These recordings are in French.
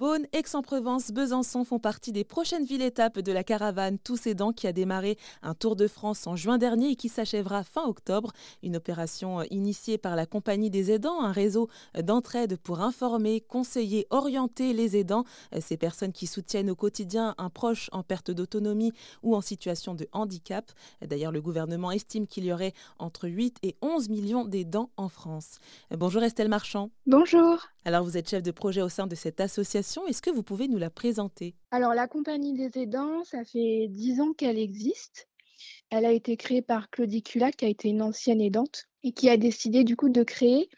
Beaune, Aix-en-Provence, Besançon font partie des prochaines villes-étapes de la caravane Tous Aidants qui a démarré un Tour de France en juin dernier et qui s'achèvera fin octobre. Une opération initiée par la Compagnie des aidants, un réseau d'entraide pour informer, conseiller, orienter les aidants, ces personnes qui soutiennent au quotidien un proche en perte d'autonomie ou en situation de handicap. D'ailleurs, le gouvernement estime qu'il y aurait entre 8 et 11 millions d'aidants en France. Bonjour Estelle Marchand. Bonjour. Alors vous êtes chef de projet au sein de cette association. Est-ce que vous pouvez nous la présenter? Alors la Compagnie des aidants, ça fait dix ans qu'elle existe. Elle a été créée par Claudie Culac, qui a été une ancienne aidante, et qui a décidé du coup de créer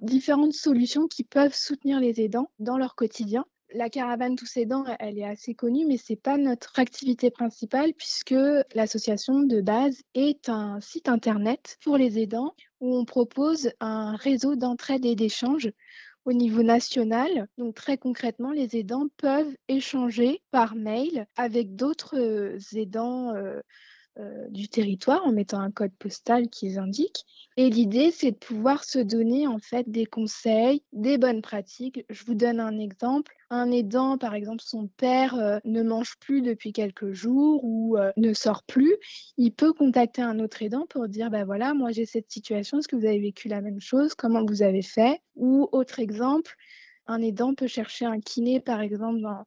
différentes solutions qui peuvent soutenir les aidants dans leur quotidien. La caravane Tous Aidants, elle est assez connue, mais ce n'est pas notre activité principale puisque l'association de base est un site internet pour les aidants où on propose un réseau d'entraide et d'échange au niveau national. Donc très concrètement, les aidants peuvent échanger par mail avec d'autres euh, aidants euh, du territoire en mettant un code postal qu'ils indiquent. Et l'idée, c'est de pouvoir se donner en fait des conseils, des bonnes pratiques. Je vous donne un exemple. Un aidant, par exemple, son père euh, ne mange plus depuis quelques jours ou euh, ne sort plus. Il peut contacter un autre aidant pour dire, ben voilà, moi j'ai cette situation, est-ce que vous avez vécu la même chose? Comment vous avez fait? Ou autre exemple, un aidant peut chercher un kiné, par exemple, dans,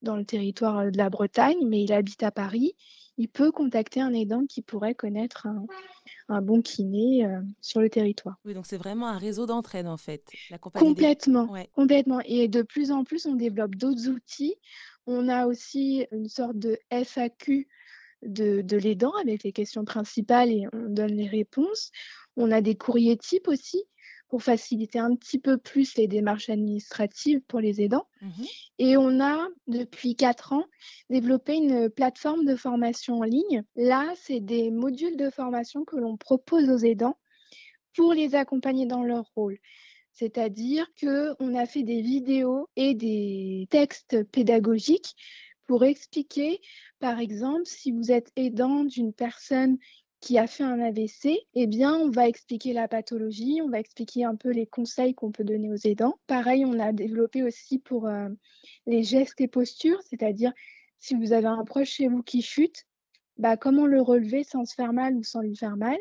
dans le territoire de la Bretagne, mais il habite à Paris il peut contacter un aidant qui pourrait connaître un, bon kiné euh, sur le territoire. Oui, donc c'est vraiment un réseau d'entraide en fait. La complètement, complètement. Et de plus en plus, on développe d'autres outils. On a aussi une sorte de FAQ de, de l'aidant avec les questions principales et on donne les réponses. On a des courriers types aussi pour faciliter un petit peu plus les démarches administratives pour les aidants. Mhm. Et on a, depuis quatre ans, développé une plateforme de formation en ligne. Là, c'est des modules de formation que l'on propose aux aidants pour les accompagner dans leur rôle. C'est-à-dire qu'on a fait des vidéos et des textes pédagogiques pour expliquer, par exemple, si vous êtes aidant d'une personne qui a fait un AVC, eh bien, on va expliquer la pathologie, on va expliquer un peu les conseils qu'on peut donner aux aidants. Pareil, on a développé aussi pour euh, les gestes et postures, c'est-à-dire si vous avez un proche chez vous qui chute, bah, comment le relever sans se faire mal ou sans lui faire mal.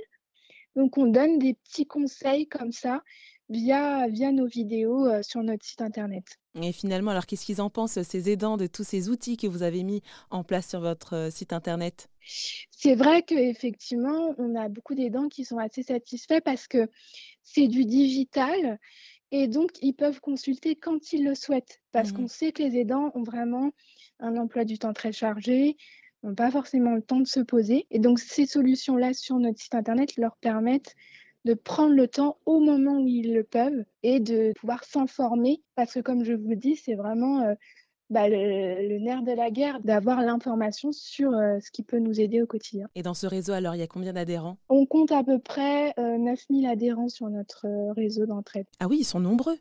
Donc, on donne des petits conseils comme ça via, via nos vidéos euh, sur notre site internet. Et finalement, alors qu'est-ce qu'ils en pensent, ces aidants, de tous ces outils que vous avez mis en place sur votre euh, site internet? C'est vrai qu'effectivement, on a beaucoup d'aidants qui sont assez satisfaits parce que c'est du digital et donc ils peuvent consulter quand ils le souhaitent parce mmh qu'on sait que les aidants ont vraiment un emploi du temps très chargé, n'ont pas forcément le temps de se poser. Et donc ces solutions-là sur notre site internet leur permettent de prendre le temps au moment où ils le peuvent et de pouvoir s'informer parce que comme je vous dis, c'est vraiment euh, bah, le, nerf de la guerre, d'avoir l'information sur euh, ce qui peut nous aider au quotidien. Et dans ce réseau, alors, il y a combien d'adhérents? On compte à peu près 9000 euh, adhérents sur notre réseau d'entraide. Ah oui, ils sont nombreux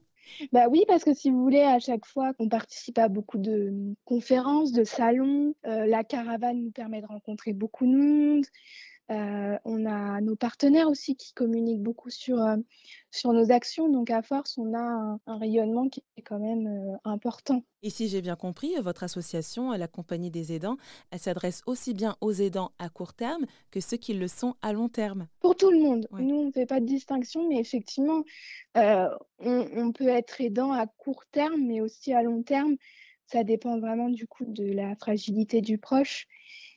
bah oui, parce que si vous voulez, à chaque fois qu'on participe à beaucoup de conférences, de salons, la caravane nous permet de rencontrer beaucoup de monde. Euh, on a nos partenaires aussi qui communiquent beaucoup sur, euh, sur nos actions. Donc, à force, on a un, rayonnement qui est quand même euh, important. Et si j'ai bien compris, votre association, la Compagnie des aidants, elle s'adresse aussi bien aux aidants à court terme que ceux qui le sont à long terme. Pour tout le monde. Nous, on ne fait pas de distinction, mais effectivement, on, on peut être aidant à court terme, mais aussi à long terme. Ça dépend vraiment du coup de la fragilité du proche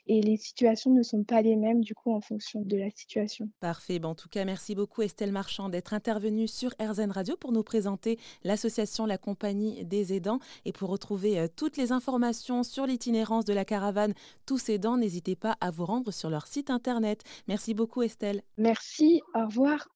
et les situations ne sont pas les mêmes du coup en fonction de la situation. Parfait. en tout cas, merci beaucoup Estelle Marchand d'être intervenue sur RZN Radio pour nous présenter l'association La Compagnie des aidants et pour retrouver euh, toutes les informations sur l'itinérance de la caravane Tous aidants, n'hésitez pas à vous rendre sur leur site internet. Merci beaucoup Estelle. Merci, au revoir.